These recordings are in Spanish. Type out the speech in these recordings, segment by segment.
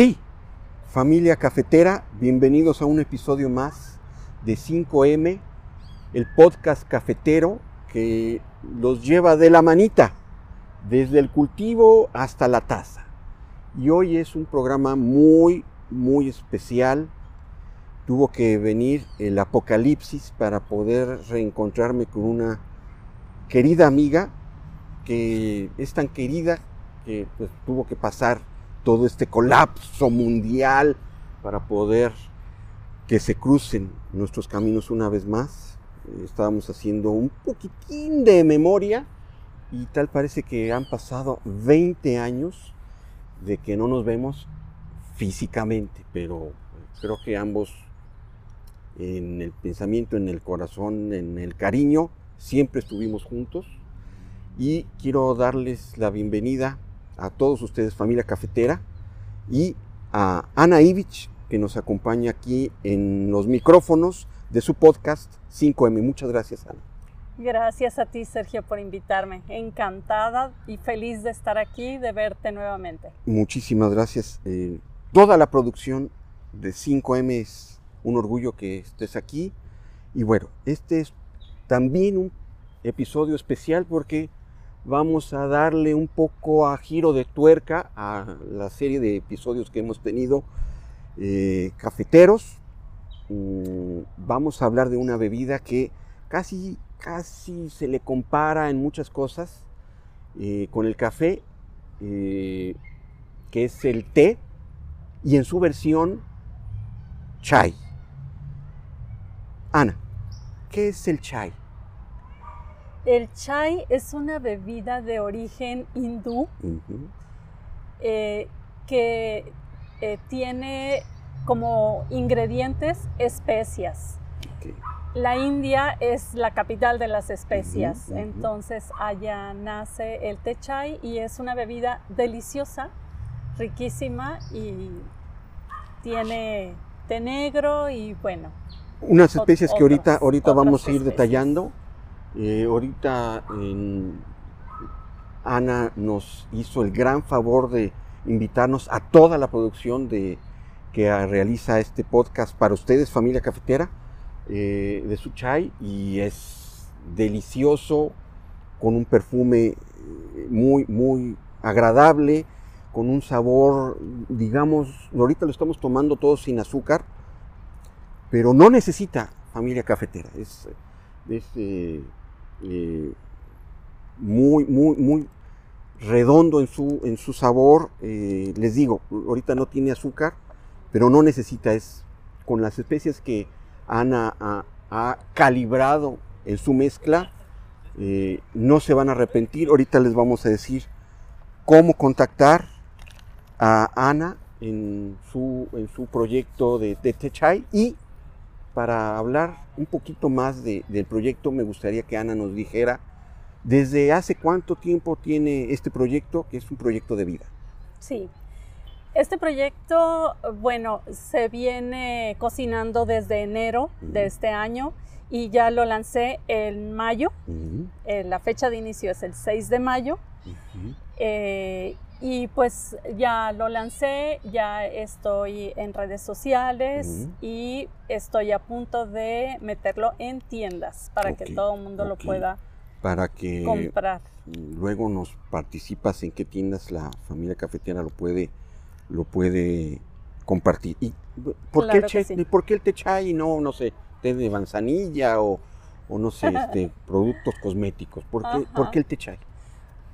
Sí, familia cafetera, bienvenidos a un episodio más de 5M, el podcast cafetero que los lleva de la manita, desde el cultivo hasta la taza. Y hoy es un programa muy, muy especial. Tuvo que venir el apocalipsis para poder reencontrarme con una querida amiga que es tan querida que pues, tuvo que pasar todo este colapso mundial para poder que se crucen nuestros caminos una vez más. Eh, estábamos haciendo un poquitín de memoria y tal parece que han pasado 20 años de que no nos vemos físicamente, pero creo que ambos en el pensamiento, en el corazón, en el cariño, siempre estuvimos juntos y quiero darles la bienvenida a todos ustedes, familia cafetera, y a Ana Ivich, que nos acompaña aquí en los micrófonos de su podcast 5M. Muchas gracias, Ana. Gracias a ti, Sergio, por invitarme. Encantada y feliz de estar aquí, de verte nuevamente. Muchísimas gracias. Eh, toda la producción de 5M es un orgullo que estés aquí. Y bueno, este es también un episodio especial porque vamos a darle un poco a giro de tuerca a la serie de episodios que hemos tenido eh, cafeteros. Mm, vamos a hablar de una bebida que casi, casi se le compara en muchas cosas eh, con el café, eh, que es el té, y en su versión chai. Ana, ¿qué es el chai? El chai es una bebida de origen hindú eh, que eh, tiene como ingredientes especias. La India es la capital de las especias, entonces allá nace el té chai y es una bebida deliciosa, riquísima y tiene té negro y bueno. Unas especies que ahorita, ahorita vamos a ir detallando. Eh, ahorita Ana nos hizo el gran favor de invitarnos a toda la producción de, que realiza este podcast para ustedes, familia cafetera, eh, de su chai, y es delicioso, con un perfume eh, muy, muy agradable, con un sabor, digamos, ahorita lo estamos tomando todo sin azúcar, pero no necesita familia cafetera, es, es eh, muy, muy, muy redondo en su, en su sabor. Eh, les digo, ahorita no tiene azúcar, pero no necesita, es con las especies que Ana ha, calibrado en su mezcla, eh, no se van a arrepentir. Ahorita les vamos a decir cómo contactar a Ana en su, en su proyecto de, de Techai y para hablar un poquito más del proyecto, me gustaría que Ana nos dijera desde hace cuánto tiempo tiene este proyecto, que es un proyecto de vida. Sí, este proyecto, bueno, se viene cocinando desde enero de este año y ya lo lancé en mayo. Eh, la fecha de inicio es el 6 de mayo. Y pues ya lo lancé, ya estoy en redes sociales y estoy a punto de meterlo en tiendas para que todo el mundo lo pueda para que comprar. Luego nos participas en qué tiendas la familia cafetera lo puede lo puede compartir. ¿Y por, qué, el ¿por qué el té chai y no, no sé, té de manzanilla o, o no sé, este, productos cosméticos? ¿Por qué, ¿Por qué el té chai?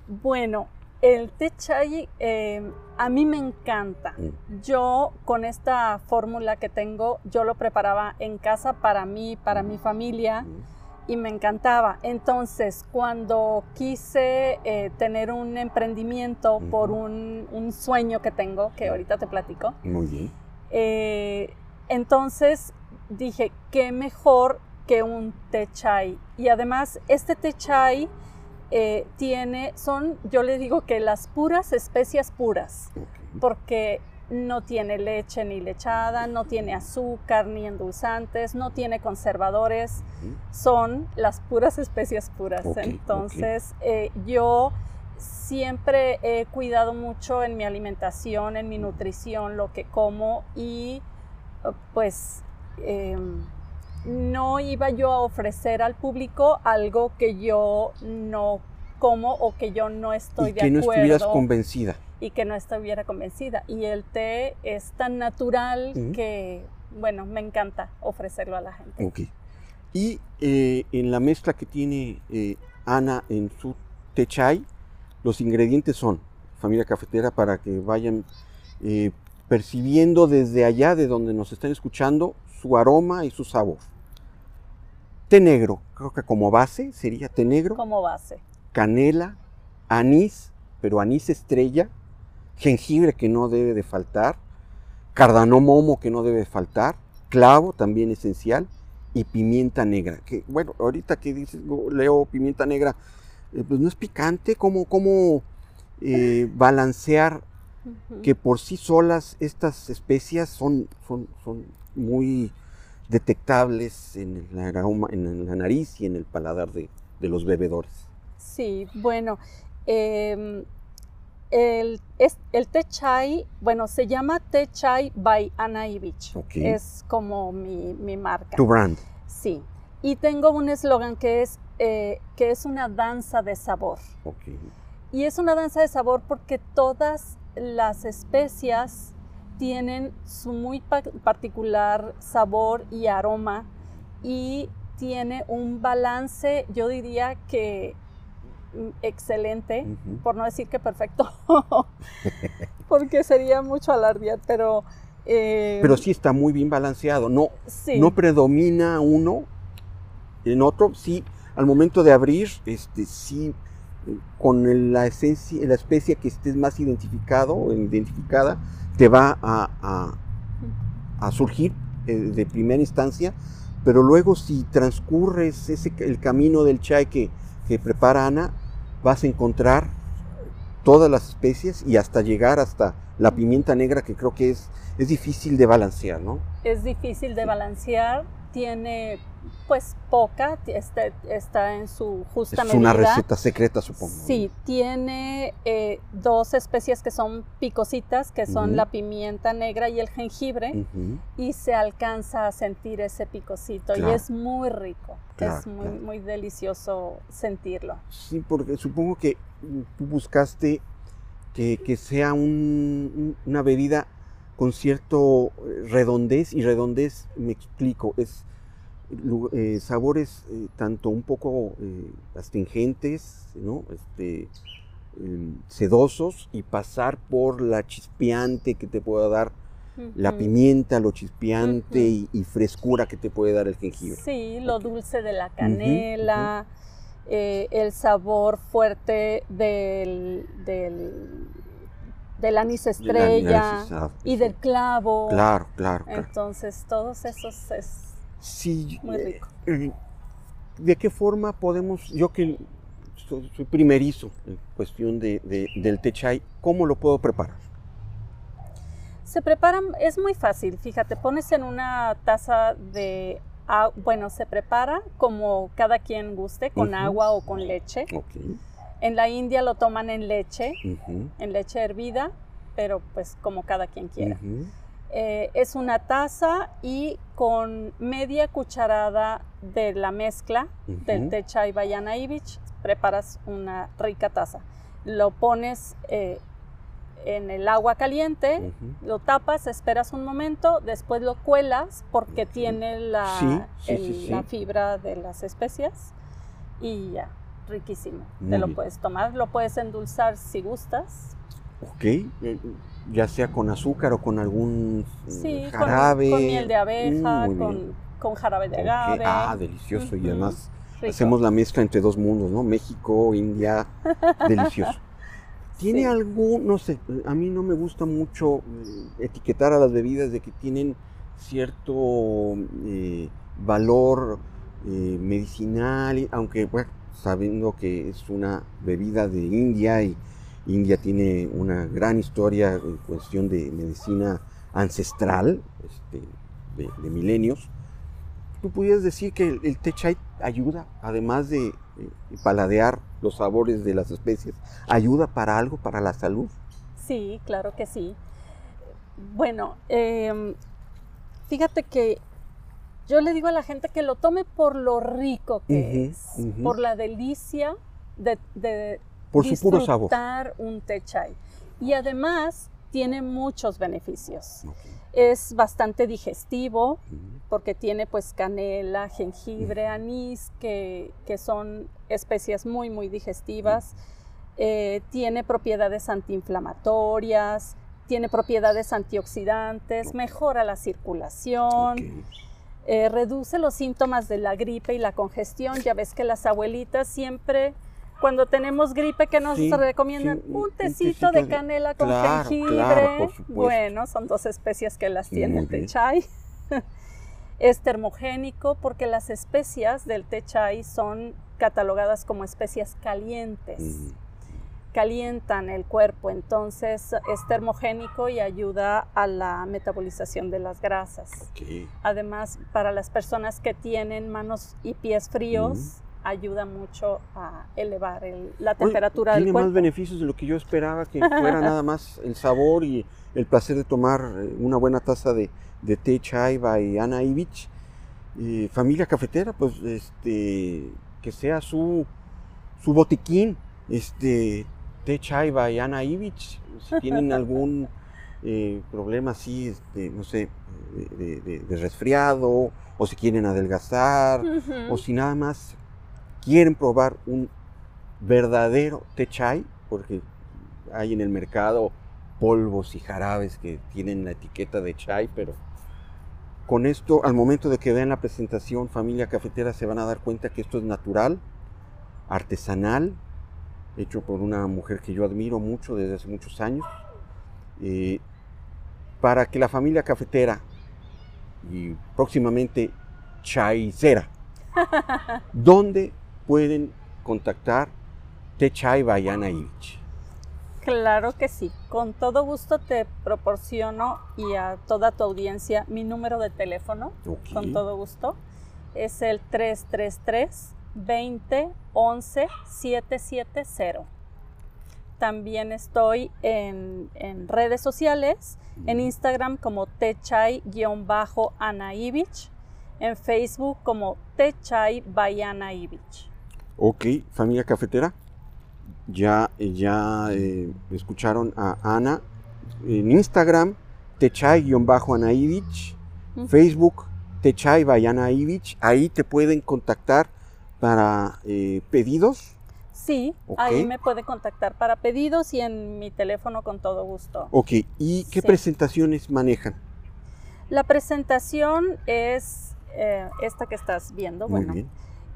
Bueno, el té chai em, a mí me encanta. Mm. Yo con esta fórmula que tengo, yo lo preparaba en casa para mí, para mi familia mm. y me encantaba. Entonces, cuando quise eh, tener un emprendimiento por un, sueño que tengo, que ahorita te platico. Muy bien. Eh, entonces dije, qué mejor que un té chai. Y además, este té chai eh, tiene, son, yo le digo que las puras especias puras, porque no tiene leche ni lechada, no tiene azúcar ni endulzantes, no tiene conservadores, son las puras especias puras. Entonces, eh, yo siempre he cuidado mucho en mi alimentación, en mi nutrición, lo que como y pues em, no iba yo a ofrecer al público algo que yo no como o que yo no estoy y de que no acuerdo. estuvieras convencida. Y que no estuviera convencida. Y el té es tan natural que, bueno, me encanta ofrecerlo a la gente. Ok. Y eh, en la mezcla que tiene eh, Ana en su té chai, los ingredientes son, familia cafetera, para que vayan eh, percibiendo desde allá, de donde nos están escuchando, su aroma y su sabor. Té negro, creo que como base sería té negro, Como base. canela, anís, pero anís estrella, jengibre que no debe de faltar, cardamomo que no debe de faltar, clavo también esencial y pimienta negra. Que bueno, ahorita que dices, leo pimienta negra, eh, pues no es picante, ¿cómo, cómo eh, balancear que por sí solas estas especias son, son, son muy detectables en el aroma, en la nariz y en el paladar de, de los bebedores? Sí, bueno, em, el, es- el té chai, bueno, se llama té chai by Ana Ivich. Ok. Es como mi, mi marca. Tu brand. Sí. Y tengo un eslogan que es eh, que es una danza de sabor. Ok. Y es una danza de sabor porque todas las especias tienen su muy pa- particular sabor y aroma y tiene un balance, yo diría que mm, excelente, por no decir que perfecto, porque sería mucho alardear, pero... eh, Pero sí está muy bien balanceado. No, sí, no predomina uno en otro. Sí, al momento de abrir, este, sí, eh, con la esencia, la especie que estés más identificado o identificada, te va a, a- a surgir eh, de primera instancia. Pero luego, si transcurres ese, el camino del chai que, que prepara Ana, vas a encontrar todas las especies y hasta llegar hasta la pimienta negra, que creo que es, es difícil de balancear, ¿no? es difícil de balancear, tiene pues poca, está, está en su justa Es medida. una receta secreta, supongo. Sí, tiene eh, dos especies que son picositas, que son la pimienta negra y el jengibre, y se alcanza a sentir ese picosito Claro. y es muy rico, Claro, es muy, claro. muy delicioso sentirlo. Sí, porque supongo que tú buscaste que, que sea un- una bebida con cierto eh, redondez, y redondez, me explico, es eh, sabores eh, tanto un poco eh, astringentes, ¿no? Este, eh, sedosos, y pasar por la chispeante que te pueda dar la pimienta, lo chispeante y, y frescura que te puede dar el jengibre. Sí, lo dulce de la canela, el sabor fuerte del, del, del anís estrella necesidad, y sí. del clavo. Claro, claro, claro. Entonces, todos esos es Sí, muy eh, rico. eh, ¿De qué forma podemos, yo que soy, soy primerizo en cuestión de, de- del té chai, cómo lo puedo preparar? Se preparan, es muy fácil, fíjate, pones en una taza de agua, bueno, se prepara como cada quien guste, con agua o con leche. Ok. En la India lo toman en leche, ujú, en leche hervida, pero pues como cada quien quiera. ujú, Eh, es una taza y con media cucharada de la mezcla del ujú. té chai Ivich preparas una rica taza. Lo pones eh, en el agua caliente, lo tapas, esperas un momento, después lo cuelas porque tiene la, Sí, sí, el- sí, sí. la fibra de las especias y ya, riquísimo. Muy Te lo bien. puedes tomar, lo puedes endulzar si gustas. Ok, eh, ya sea con azúcar o con algún Sí, jarabe. Con, miel de abeja, Mm, con, con jarabe de Ok, agave. Ah, delicioso. Y además rico. hacemos la mezcla entre dos mundos, ¿no? México, India, delicioso. ¿Tiene Sí. algún, no sé, a mí no me gusta mucho eh, etiquetar a las bebidas de que tienen cierto eh, valor eh, medicinal, aunque bueno, sabiendo que es una bebida de India y India tiene una gran historia en cuestión de medicina ancestral, este, de, milenios, tú pudieras decir que el, el té chai ayuda, además de paladear los sabores de las especies, ayuda para algo, para la salud? Sí, claro que sí. Bueno, em, fíjate que yo le digo a la gente que lo tome por lo rico que es, por la delicia de, de por su puro sabor. un té chai. Y además tiene muchos beneficios. Es bastante digestivo porque tiene pues canela, jengibre, anís, que, son especias muy, muy digestivas. Eh, tiene propiedades antiinflamatorias, tiene propiedades antioxidantes, mejora la circulación. Eh, reduce los síntomas de la gripe y la congestión. Ya ves que las abuelitas siempre cuando tenemos gripe que nos recomiendan un, tecito de canela con jengibre. bueno, son dos especias que las tiene el té chai. es termogénico porque las especias del té chai son catalogadas como especias calientes. Mm. Calientan el cuerpo, entonces es termogénico y ayuda a la metabolización de las grasas. Además, para las personas que tienen manos y pies fríos, ayuda mucho a elevar la temperatura del cuerpo. Tiene más beneficios de lo que yo esperaba, que fuera nada más el sabor y el placer de tomar eh, una buena taza de, de té chai by Ana Ivich. familia cafetera, pues este, que sea su, su botiquín, este, té chai by Ana Ivich. Si tienen algún eh, problema así, este, no sé, de, resfriado, o si quieren adelgazar, o si nada más quieren probar un verdadero té chai, porque hay en el mercado polvos y jarabes que tienen la etiqueta de chai, pero con esto, al momento de que vean la presentación Familia Cafetera, se van a dar cuenta que esto es natural, artesanal, hecho por una mujer que yo admiro mucho desde hace muchos años, eh, para que la familia cafetera y próximamente chaicera, donde pueden contactar Techay Bayana Ivich. Claro que sí, con todo gusto te proporciono y a toda tu audiencia mi número de teléfono, con todo gusto. Es el 333 20 11 770. También estoy en, redes sociales, en Instagram como techay-anaivich, en Facebook como Techay Bayana Ivich. Ok, familia cafetera, ya, ya eh, escucharon a Ana en Instagram, techay-anaivich, Facebook, techay Ivich, ahí te pueden contactar para eh, pedidos. Sí, ahí me puede contactar para pedidos y en mi teléfono con todo gusto. Ok, ¿y qué presentaciones manejan? La presentación es eh, esta que estás viendo. Muy bueno, bien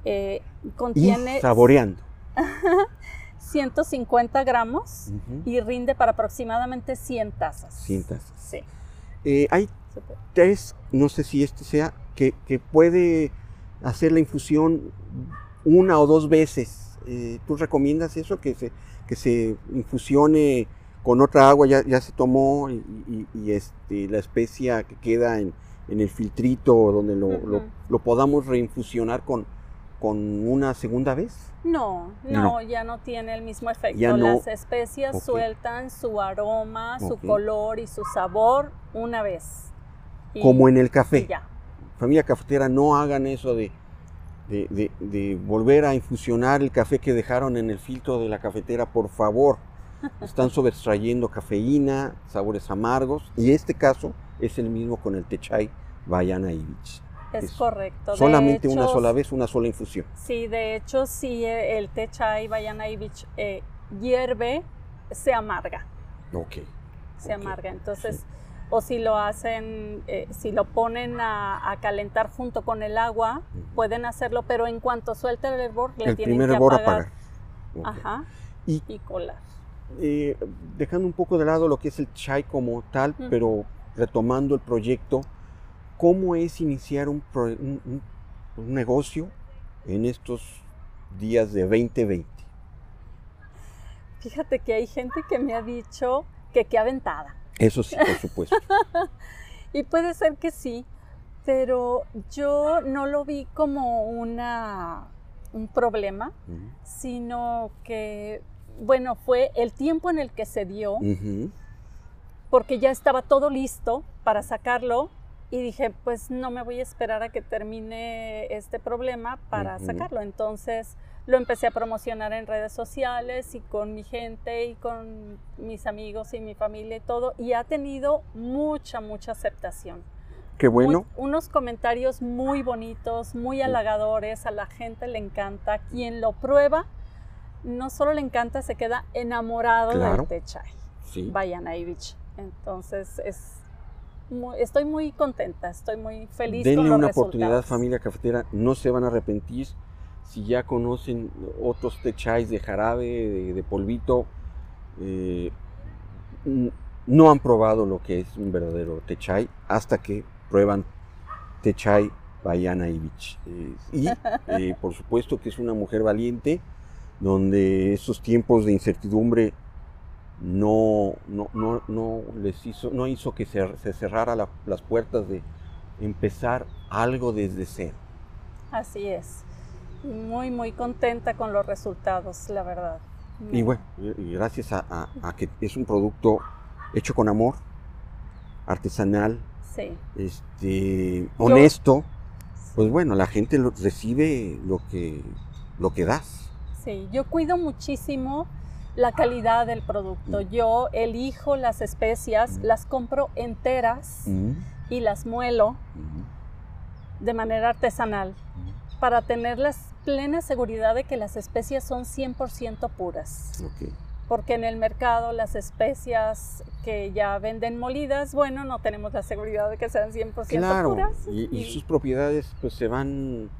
eh, contiene... saboreando. 150 gramos y rinde para aproximadamente 100 tazas. 100 tazas. Sí. Eh, hay tres, no sé si este sea, que, puede hacer la infusión una o dos veces. Eh, ¿Tú recomiendas eso? Que se, que se infusione con otra agua, ya, ya se tomó y, este, la especia que queda en, el filtrito donde lo, lo podamos reinfusionar con, con una segunda vez? No, no, ya no tiene el mismo efecto. Las especias sueltan su aroma, su color y su sabor una vez. Como en el café. Ya. Familia cafetera, no hagan eso de, de, volver a infusionar el café que dejaron en el filtro de la cafetera, por favor. Están sobreextrayendo cafeína, sabores amargos. Y este caso es el mismo con el Techay Bayana Ibich. Es, correcto. Solamente una sola vez, una sola infusión. Sí, de hecho, si el té chai Bayanaivich eh, hierve, se amarga. Ok. Se amarga. Entonces, o si lo hacen, eh, si lo ponen a, calentar junto con el agua, pueden hacerlo, pero en cuanto suelte el hervor, le tienen primer que hervor apagar. Ajá. Y, colar. Eh, dejando un poco de lado lo que es el chai como tal, pero retomando el proyecto, cómo es iniciar un, negocio en estos días de 2020. Fíjate que hay gente que me ha dicho que qué aventada. Eso sí, por supuesto. y puede ser que sí, pero yo no lo vi como una, un problema, sino que, bueno, fue el tiempo en el que se dio, porque ya estaba todo listo para sacarlo y dije, pues no me voy a esperar a que termine este problema para sacarlo. Entonces lo empecé a promocionar en redes sociales y con mi gente y con mis amigos y mi familia y todo, y ha tenido mucha, mucha aceptación. Qué bueno. Muy- unos comentarios muy bonitos, muy halagadores, a la gente le encanta. Quien lo prueba, no solo le encanta, se queda enamorado Claro. del Sí. Bayanaivich. Entonces, es muy- estoy muy contenta, estoy muy feliz con Denle los una resultados. oportunidad, familia cafetera. No se van a arrepentir. Si ya conocen otros té chais de jarabe, de, de polvito, eh, no han probado lo que es un verdadero té chai hasta que prueban té chai Bayana Ivich. Eh, y eh, por supuesto que es una mujer valiente, donde esos tiempos de incertidumbre no, no, no, no les hizo, no hizo que se, se cerrara la- las puertas de empezar algo desde cero. Así es. Muy, muy contenta con los resultados, la verdad. Y bueno, y gracias a, a- a que es un producto hecho con amor, artesanal, Sí, este, honesto, pues bueno, la gente lo- recibe lo que, lo que das. sí. Yo cuido muchísimo la calidad del producto. Yo elijo las especias, Mm. las compro enteras Mm, y las muelo mm, de manera artesanal mm. para tener la plena seguridad de que las especias son 100% puras. Porque en el mercado las especias que ya venden molidas, bueno, no tenemos la seguridad de que sean 100% Claro, puras. y, y sus propiedades pues se van,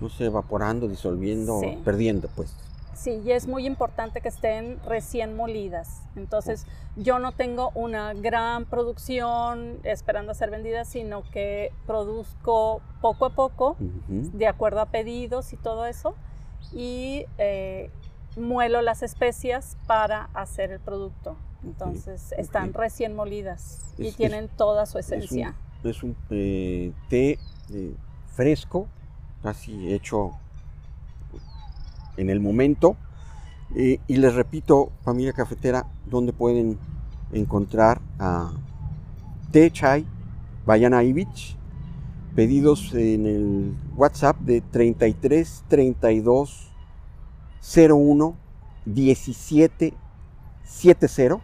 no sé, evaporando, disolviendo, Sí. perdiendo pues. Sí, y es muy importante que estén recién molidas. Entonces, yo no tengo una gran producción esperando a ser vendida, sino que produzco poco a poco, de acuerdo a pedidos y todo eso, y eh, muelo las especias para hacer el producto. Entonces, están recién molidas y Es- tienen toda su Es un, esencia. es un, eh, té eh, fresco, casi hecho en el momento. Eh, y les repito, familia cafetera, donde pueden encontrar a Té Chai Bayana Ivich. Pedidos en el WhatsApp de 33 32 01 17 70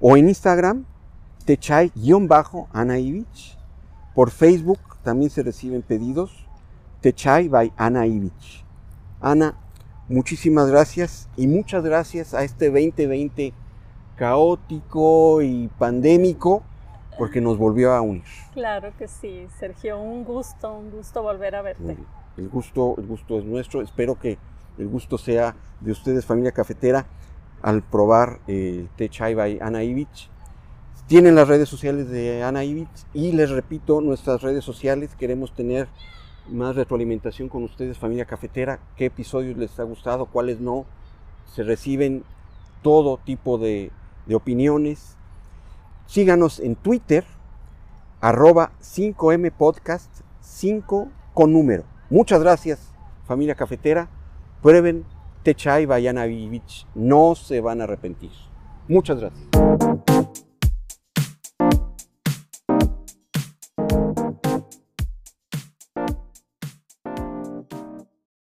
o en Instagram Techai-Ana. Por Facebook también se reciben pedidos. Techai by Ana Ivich. Muchísimas gracias y muchas gracias a este 2020 caótico y pandémico porque nos volvió a unir. Claro que sí, Sergio, un gusto, un gusto volver a verte. El gusto, el gusto es nuestro. Espero que el gusto sea de ustedes, familia cafetera, al probar el té chai by Ana Ivich. Tienen las redes sociales de Ana Ivich y les repito, nuestras redes sociales queremos tener más retroalimentación con ustedes, familia cafetera. ¿Qué episodios les ha gustado? ¿Cuáles no? Se reciben todo tipo de, de opiniones. Síganos en Twitter, arroba 5M Podcast, 5 con número. Muchas gracias, familia cafetera. Prueben Techai Bayana Vivich. No se van a arrepentir. Muchas gracias.